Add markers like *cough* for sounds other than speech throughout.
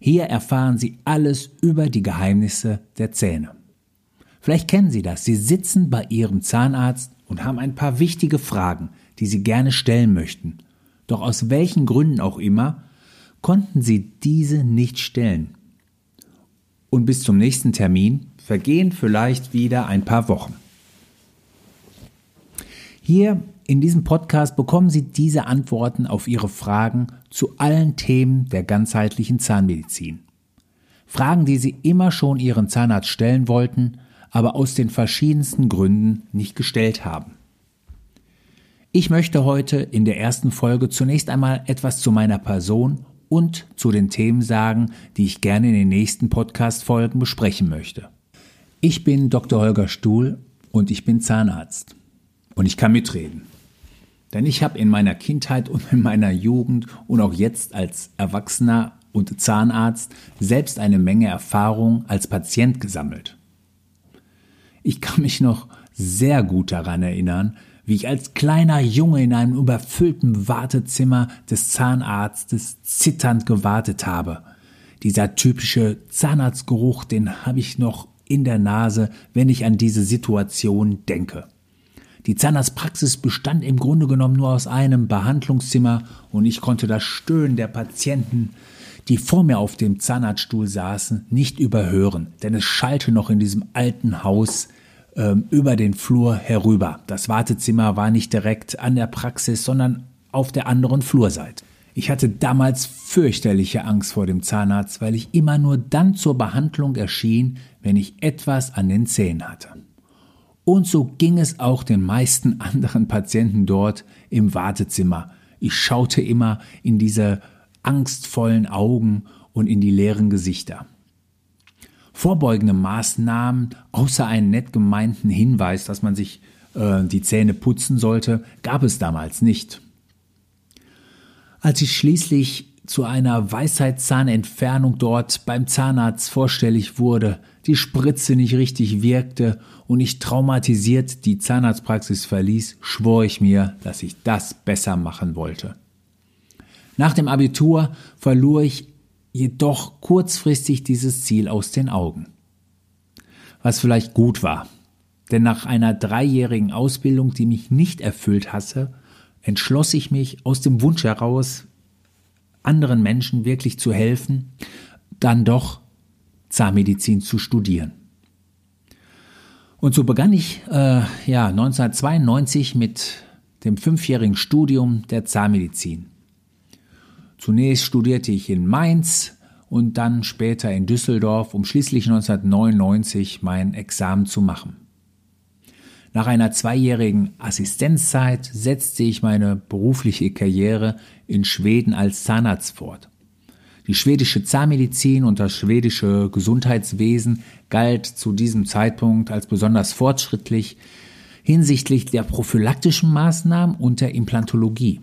Hier erfahren Sie alles über die Geheimnisse der Zähne. Vielleicht kennen Sie das. Sie sitzen bei Ihrem Zahnarzt und haben ein paar wichtige Fragen, die Sie gerne stellen möchten. Doch aus welchen Gründen auch immer konnten Sie diese nicht stellen. Und bis zum nächsten Termin vergehen vielleicht wieder ein paar Wochen. Hier in diesem Podcast bekommen Sie diese Antworten auf Ihre Fragen zu allen Themen der ganzheitlichen Zahnmedizin. Fragen, die Sie immer schon Ihren Zahnarzt stellen wollten, aber aus den verschiedensten Gründen nicht gestellt haben. Ich möchte heute in der ersten Folge zunächst einmal etwas zu meiner Person und zu den Themen sagen, die ich gerne in den nächsten Podcast-Folgen besprechen möchte. Ich bin Dr. Holger Stuhl und ich bin Zahnarzt. Und ich kann mitreden. Denn ich habe in meiner Kindheit und in meiner Jugend und auch jetzt als Erwachsener und Zahnarzt selbst eine Menge Erfahrung als Patient gesammelt. Ich kann mich noch sehr gut daran erinnern, wie ich als kleiner Junge in einem überfüllten Wartezimmer des Zahnarztes zitternd gewartet habe. Dieser typische Zahnarztgeruch, den habe ich noch in der Nase, wenn ich an diese Situation denke. Die Zahnarztpraxis bestand im Grunde genommen nur aus einem Behandlungszimmer und ich konnte das Stöhnen der Patienten, die vor mir auf dem Zahnarztstuhl saßen, nicht überhören, denn es schallte noch in diesem alten Haus ähm, über den Flur herüber. Das Wartezimmer war nicht direkt an der Praxis, sondern auf der anderen Flurseite. Ich hatte damals fürchterliche Angst vor dem Zahnarzt, weil ich immer nur dann zur Behandlung erschien, wenn ich etwas an den Zähnen hatte. Und so ging es auch den meisten *laughs* anderen Patienten dort im Wartezimmer. Ich schaute immer in diese angstvollen Augen und in die leeren Gesichter. Vorbeugende Maßnahmen, außer einen nett gemeinten Hinweis, dass man sich äh, die Zähne putzen sollte, gab es damals nicht. Als ich schließlich zu einer Weisheitszahnentfernung dort beim Zahnarzt vorstellig wurde, die Spritze nicht richtig wirkte und ich traumatisiert die Zahnarztpraxis verließ, schwor ich mir, dass ich das besser machen wollte. Nach dem Abitur verlor ich jedoch kurzfristig dieses Ziel aus den Augen. Was vielleicht gut war, denn nach einer dreijährigen Ausbildung, die mich nicht erfüllt hatte, entschloss ich mich aus dem Wunsch heraus, anderen Menschen wirklich zu helfen, dann doch Zahnmedizin zu studieren. Und so begann ich äh, ja 1992 mit dem fünfjährigen Studium der Zahnmedizin. Zunächst studierte ich in Mainz und dann später in Düsseldorf, um schließlich 1999 mein Examen zu machen. Nach einer zweijährigen Assistenzzeit setzte ich meine berufliche Karriere in Schweden als Zahnarzt fort. Die schwedische Zahnmedizin und das schwedische Gesundheitswesen galt zu diesem Zeitpunkt als besonders fortschrittlich hinsichtlich der prophylaktischen Maßnahmen und der Implantologie.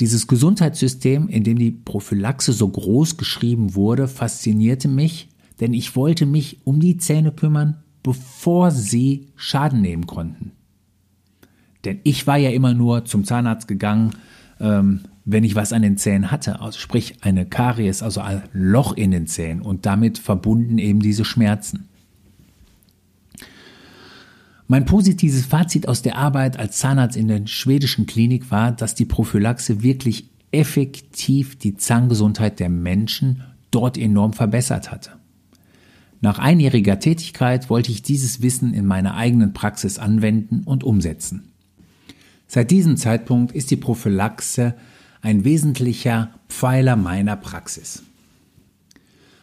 Dieses Gesundheitssystem, in dem die Prophylaxe so groß geschrieben wurde, faszinierte mich, denn ich wollte mich um die Zähne kümmern, bevor sie Schaden nehmen konnten. Denn ich war ja immer nur zum Zahnarzt gegangen, ähm, wenn ich was an den Zähnen hatte, also sprich eine Karies, also ein Loch in den Zähnen und damit verbunden eben diese Schmerzen. Mein positives Fazit aus der Arbeit als Zahnarzt in der schwedischen Klinik war, dass die Prophylaxe wirklich effektiv die Zahngesundheit der Menschen dort enorm verbessert hatte. Nach einjähriger Tätigkeit wollte ich dieses Wissen in meiner eigenen Praxis anwenden und umsetzen. Seit diesem Zeitpunkt ist die Prophylaxe ein wesentlicher Pfeiler meiner Praxis.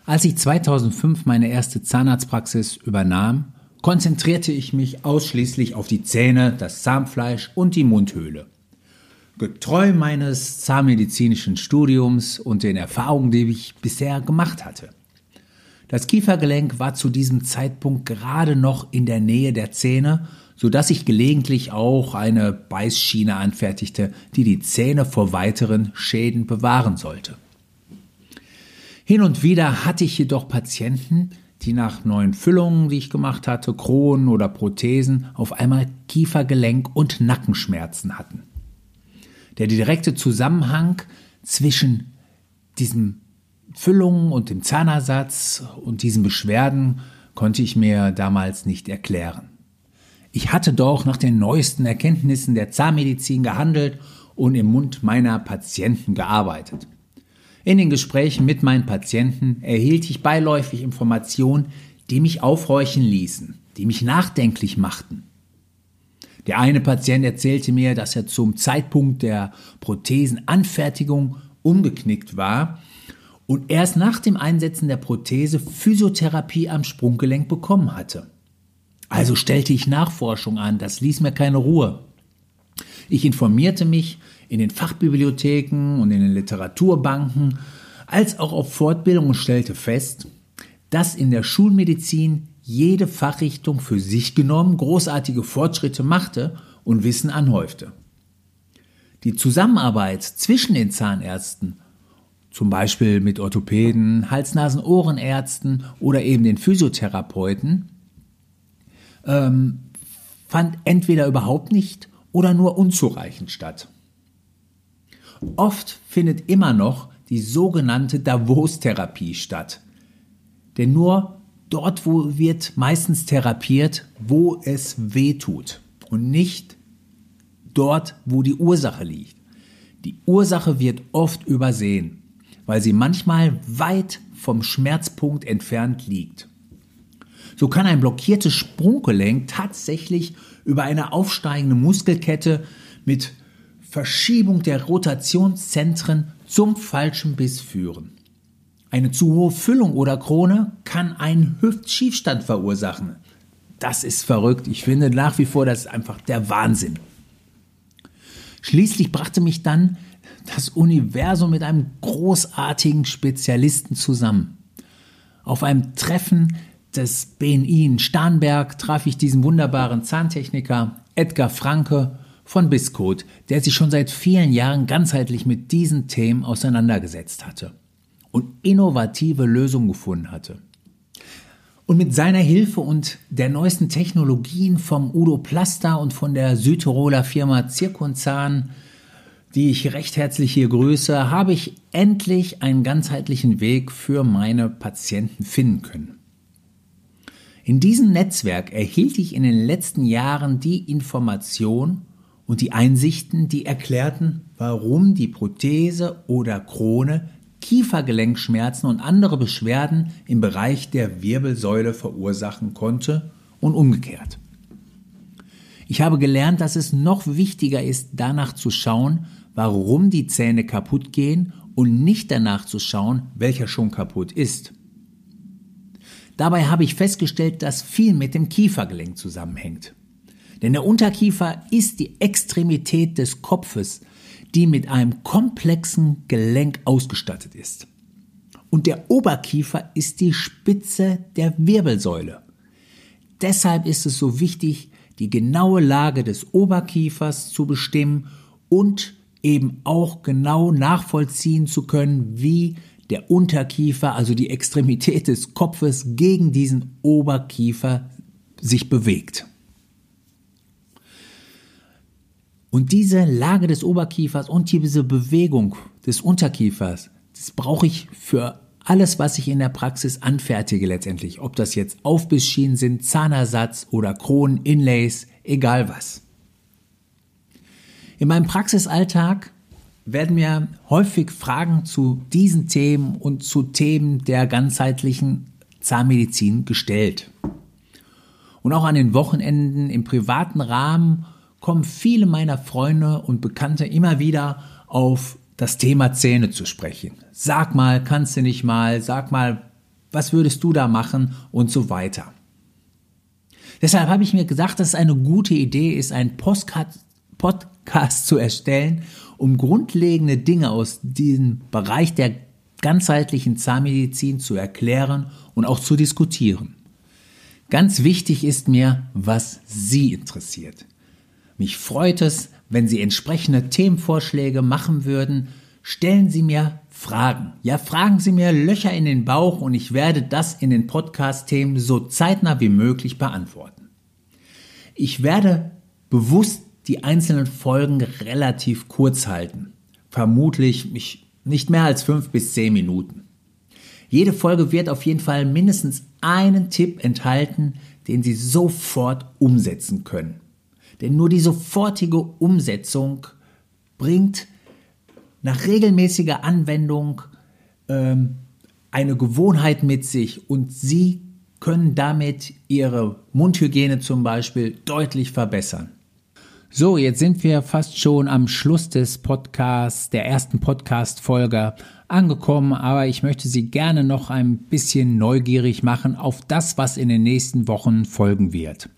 Als ich 2005 meine erste Zahnarztpraxis übernahm, konzentrierte ich mich ausschließlich auf die Zähne, das Zahnfleisch und die Mundhöhle. getreu meines zahnmedizinischen Studiums und den Erfahrungen, die ich bisher gemacht hatte. Das Kiefergelenk war zu diesem Zeitpunkt gerade noch in der Nähe der Zähne, so dass ich gelegentlich auch eine Beißschiene anfertigte, die die Zähne vor weiteren Schäden bewahren sollte. Hin und wieder hatte ich jedoch Patienten, die nach neuen Füllungen, die ich gemacht hatte, Kronen oder Prothesen, auf einmal Kiefergelenk und Nackenschmerzen hatten. Der direkte Zusammenhang zwischen diesem Füllungen und dem Zahnersatz und diesen Beschwerden konnte ich mir damals nicht erklären. Ich hatte doch nach den neuesten Erkenntnissen der Zahnmedizin gehandelt und im Mund meiner Patienten gearbeitet. In den Gesprächen mit meinen Patienten erhielt ich beiläufig Informationen, die mich aufhorchen ließen, die mich nachdenklich machten. Der eine Patient erzählte mir, dass er zum Zeitpunkt der Prothesenanfertigung umgeknickt war und erst nach dem Einsetzen der Prothese Physiotherapie am Sprunggelenk bekommen hatte. Also stellte ich Nachforschung an, das ließ mir keine Ruhe. Ich informierte mich in den Fachbibliotheken und in den Literaturbanken, als auch auf Fortbildung und stellte fest, dass in der Schulmedizin jede Fachrichtung für sich genommen großartige Fortschritte machte und Wissen anhäufte. Die Zusammenarbeit zwischen den Zahnärzten, zum Beispiel mit Orthopäden, Hals-Nasen-Ohrenärzten oder eben den Physiotherapeuten, ähm, fand entweder überhaupt nicht oder nur unzureichend statt. Oft findet immer noch die sogenannte Davos-Therapie statt. Denn nur dort, wo wird meistens therapiert, wo es weh tut und nicht dort, wo die Ursache liegt. Die Ursache wird oft übersehen, weil sie manchmal weit vom Schmerzpunkt entfernt liegt. So kann ein blockiertes Sprunggelenk tatsächlich über eine aufsteigende Muskelkette mit Verschiebung der Rotationszentren zum falschen Biss führen. Eine zu hohe Füllung oder Krone kann einen Hüftschiefstand verursachen. Das ist verrückt. Ich finde nach wie vor, das ist einfach der Wahnsinn. Schließlich brachte mich dann das Universum mit einem großartigen Spezialisten zusammen. Auf einem Treffen des BNI in Starnberg traf ich diesen wunderbaren Zahntechniker Edgar Franke von Biscode, der sich schon seit vielen Jahren ganzheitlich mit diesen Themen auseinandergesetzt hatte und innovative Lösungen gefunden hatte. Und mit seiner Hilfe und der neuesten Technologien vom Udo Plaster und von der Südtiroler Firma Zirkunzahn, die ich recht herzlich hier grüße, habe ich endlich einen ganzheitlichen Weg für meine Patienten finden können. In diesem Netzwerk erhielt ich in den letzten Jahren die Information und die Einsichten, die erklärten, warum die Prothese oder Krone Kiefergelenkschmerzen und andere Beschwerden im Bereich der Wirbelsäule verursachen konnte und umgekehrt. Ich habe gelernt, dass es noch wichtiger ist, danach zu schauen, warum die Zähne kaputt gehen und nicht danach zu schauen, welcher schon kaputt ist. Dabei habe ich festgestellt, dass viel mit dem Kiefergelenk zusammenhängt. Denn der Unterkiefer ist die Extremität des Kopfes, die mit einem komplexen Gelenk ausgestattet ist. Und der Oberkiefer ist die Spitze der Wirbelsäule. Deshalb ist es so wichtig, die genaue Lage des Oberkiefers zu bestimmen und eben auch genau nachvollziehen zu können, wie der Unterkiefer, also die Extremität des Kopfes gegen diesen Oberkiefer sich bewegt. Und diese Lage des Oberkiefers und diese Bewegung des Unterkiefers, das brauche ich für alles, was ich in der Praxis anfertige letztendlich. Ob das jetzt Aufbissschienen sind, Zahnersatz oder Kronen, Inlays, egal was. In meinem Praxisalltag werden mir häufig Fragen zu diesen Themen und zu Themen der ganzheitlichen Zahnmedizin gestellt. Und auch an den Wochenenden im privaten Rahmen kommen viele meiner Freunde und Bekannte immer wieder auf das Thema Zähne zu sprechen. Sag mal, kannst du nicht mal, sag mal, was würdest du da machen und so weiter. Deshalb habe ich mir gesagt, dass es eine gute Idee ist, einen Postcard, Podcast zu erstellen um grundlegende Dinge aus diesem Bereich der ganzheitlichen Zahnmedizin zu erklären und auch zu diskutieren. Ganz wichtig ist mir, was Sie interessiert. Mich freut es, wenn Sie entsprechende Themenvorschläge machen würden. Stellen Sie mir Fragen. Ja, fragen Sie mir Löcher in den Bauch und ich werde das in den Podcast-Themen so zeitnah wie möglich beantworten. Ich werde bewusst die einzelnen Folgen relativ kurz halten. Vermutlich nicht mehr als fünf bis zehn Minuten. Jede Folge wird auf jeden Fall mindestens einen Tipp enthalten, den Sie sofort umsetzen können. Denn nur die sofortige Umsetzung bringt nach regelmäßiger Anwendung ähm, eine Gewohnheit mit sich und Sie können damit Ihre Mundhygiene zum Beispiel deutlich verbessern. So, jetzt sind wir fast schon am Schluss des Podcasts, der ersten Podcast-Folge angekommen, aber ich möchte Sie gerne noch ein bisschen neugierig machen auf das, was in den nächsten Wochen folgen wird.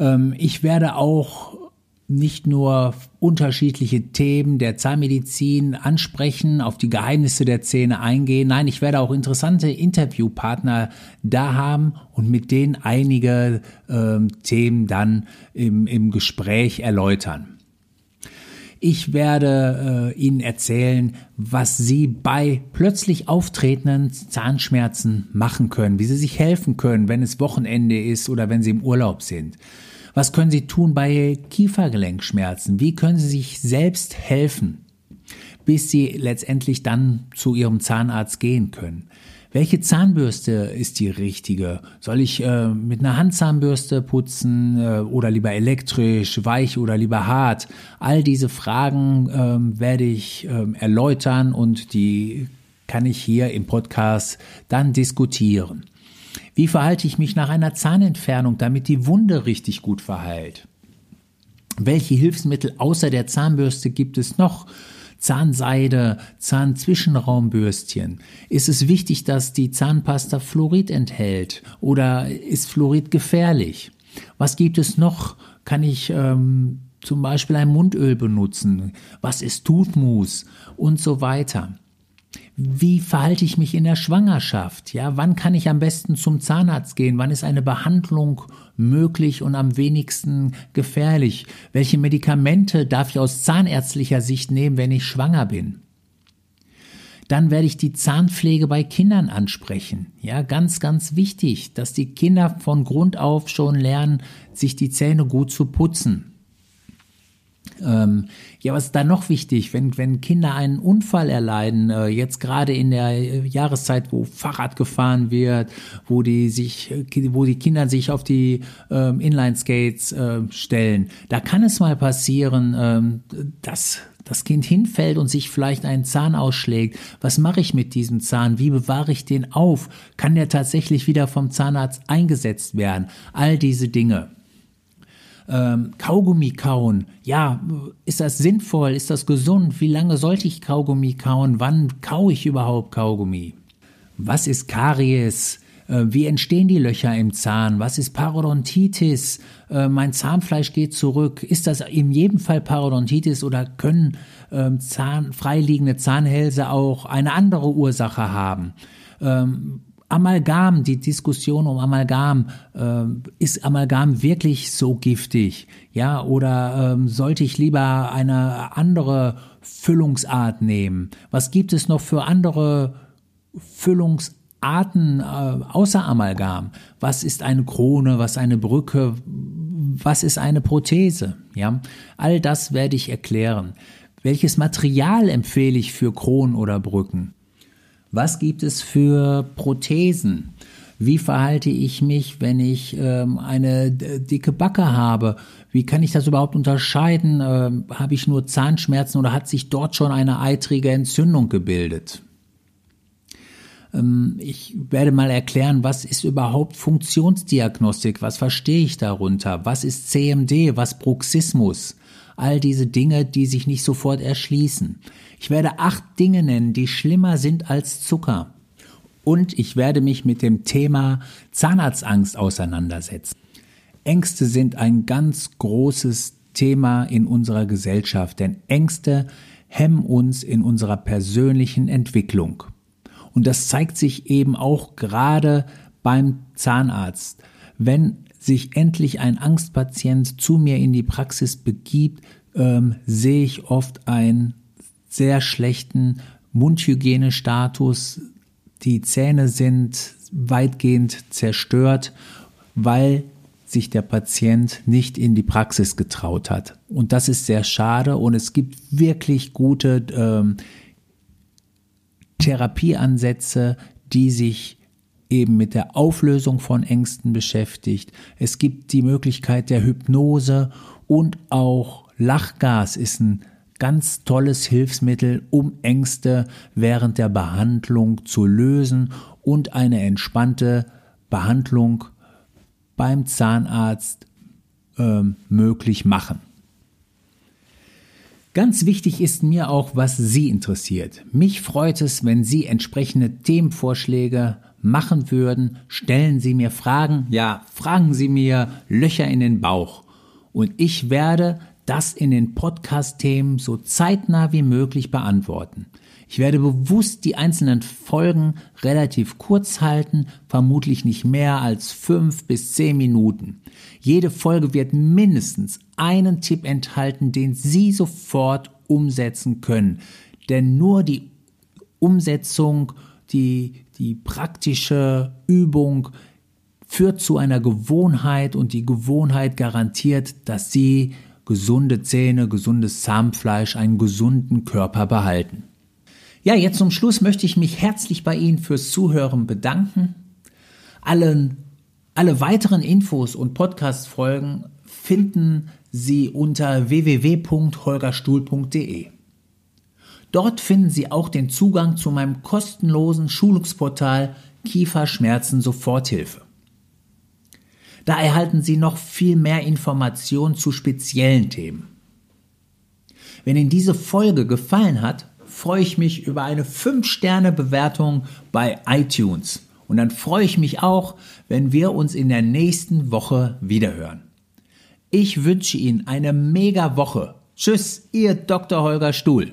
Ähm, ich werde auch nicht nur unterschiedliche Themen der Zahnmedizin ansprechen, auf die Geheimnisse der Zähne eingehen. Nein, ich werde auch interessante Interviewpartner da haben und mit denen einige äh, Themen dann im, im Gespräch erläutern. Ich werde äh, Ihnen erzählen, was Sie bei plötzlich auftretenden Zahnschmerzen machen können, wie Sie sich helfen können, wenn es Wochenende ist oder wenn Sie im Urlaub sind. Was können Sie tun bei Kiefergelenkschmerzen? Wie können Sie sich selbst helfen, bis Sie letztendlich dann zu Ihrem Zahnarzt gehen können? Welche Zahnbürste ist die richtige? Soll ich äh, mit einer Handzahnbürste putzen äh, oder lieber elektrisch, weich oder lieber hart? All diese Fragen äh, werde ich ähm, erläutern und die kann ich hier im Podcast dann diskutieren. Wie verhalte ich mich nach einer Zahnentfernung, damit die Wunde richtig gut verheilt? Welche Hilfsmittel außer der Zahnbürste gibt es noch? Zahnseide, Zahnzwischenraumbürstchen. Ist es wichtig, dass die Zahnpasta Fluorid enthält oder ist Fluorid gefährlich? Was gibt es noch? Kann ich ähm, zum Beispiel ein Mundöl benutzen? Was ist Toothmousse? Und so weiter. Wie verhalte ich mich in der Schwangerschaft? Ja, wann kann ich am besten zum Zahnarzt gehen? Wann ist eine Behandlung möglich und am wenigsten gefährlich? Welche Medikamente darf ich aus zahnärztlicher Sicht nehmen, wenn ich schwanger bin? Dann werde ich die Zahnpflege bei Kindern ansprechen. Ja, ganz, ganz wichtig, dass die Kinder von Grund auf schon lernen, sich die Zähne gut zu putzen. Ähm, ja, was ist da noch wichtig, wenn, wenn Kinder einen Unfall erleiden, äh, jetzt gerade in der äh, Jahreszeit, wo Fahrrad gefahren wird, wo die sich, wo die Kinder sich auf die ähm, Inline-Skates äh, stellen, da kann es mal passieren, ähm, dass das Kind hinfällt und sich vielleicht einen Zahn ausschlägt. Was mache ich mit diesem Zahn? Wie bewahre ich den auf? Kann der tatsächlich wieder vom Zahnarzt eingesetzt werden? All diese Dinge ähm, Kaugummi kauen. Ja, ist das sinnvoll? Ist das gesund? Wie lange sollte ich Kaugummi kauen? Wann kaue ich überhaupt Kaugummi? Was ist Karies? Äh, wie entstehen die Löcher im Zahn? Was ist Parodontitis? Äh, mein Zahnfleisch geht zurück. Ist das in jedem Fall Parodontitis oder können ähm, Zahn, freiliegende Zahnhälse auch eine andere Ursache haben? Amalgam, die Diskussion um Amalgam, äh, ist Amalgam wirklich so giftig? Ja, oder ähm, sollte ich lieber eine andere Füllungsart nehmen? Was gibt es noch für andere Füllungsarten äh, außer Amalgam? Was ist eine Krone? Was eine Brücke? Was ist eine Prothese? Ja, all das werde ich erklären. Welches Material empfehle ich für Kronen oder Brücken? Was gibt es für Prothesen? Wie verhalte ich mich, wenn ich ähm, eine dicke Backe habe? Wie kann ich das überhaupt unterscheiden? Ähm, habe ich nur Zahnschmerzen oder hat sich dort schon eine eitrige Entzündung gebildet? Ähm, ich werde mal erklären, was ist überhaupt Funktionsdiagnostik? Was verstehe ich darunter? Was ist CMD? Was Bruxismus? All diese Dinge, die sich nicht sofort erschließen. Ich werde acht Dinge nennen, die schlimmer sind als Zucker. Und ich werde mich mit dem Thema Zahnarztangst auseinandersetzen. Ängste sind ein ganz großes Thema in unserer Gesellschaft, denn Ängste hemmen uns in unserer persönlichen Entwicklung. Und das zeigt sich eben auch gerade beim Zahnarzt. Wenn sich endlich ein Angstpatient zu mir in die Praxis begibt, ähm, sehe ich oft einen sehr schlechten Mundhygienestatus. Die Zähne sind weitgehend zerstört, weil sich der Patient nicht in die Praxis getraut hat. Und das ist sehr schade und es gibt wirklich gute ähm, Therapieansätze, die sich eben mit der Auflösung von Ängsten beschäftigt. Es gibt die Möglichkeit der Hypnose und auch Lachgas ist ein ganz tolles Hilfsmittel, um Ängste während der Behandlung zu lösen und eine entspannte Behandlung beim Zahnarzt äh, möglich machen. Ganz wichtig ist mir auch, was Sie interessiert. Mich freut es, wenn Sie entsprechende Themenvorschläge machen würden. Stellen Sie mir Fragen, ja, fragen Sie mir Löcher in den Bauch. Und ich werde das in den Podcast-Themen so zeitnah wie möglich beantworten. Ich werde bewusst die einzelnen Folgen relativ kurz halten, vermutlich nicht mehr als fünf bis zehn Minuten. Jede Folge wird mindestens einen Tipp enthalten, den Sie sofort umsetzen können. Denn nur die Umsetzung, die, die praktische Übung führt zu einer Gewohnheit und die Gewohnheit garantiert, dass Sie gesunde Zähne, gesundes Zahnfleisch, einen gesunden Körper behalten. Ja, jetzt zum Schluss möchte ich mich herzlich bei Ihnen fürs Zuhören bedanken. Allen, alle weiteren Infos und Podcast-Folgen finden Sie unter www.holgerstuhl.de. Dort finden Sie auch den Zugang zu meinem kostenlosen Schulungsportal Kieferschmerzen Soforthilfe. Da erhalten Sie noch viel mehr Informationen zu speziellen Themen. Wenn Ihnen diese Folge gefallen hat, freue ich mich über eine 5-Sterne-Bewertung bei iTunes. Und dann freue ich mich auch, wenn wir uns in der nächsten Woche wiederhören. Ich wünsche Ihnen eine mega Woche. Tschüss, Ihr Dr. Holger Stuhl.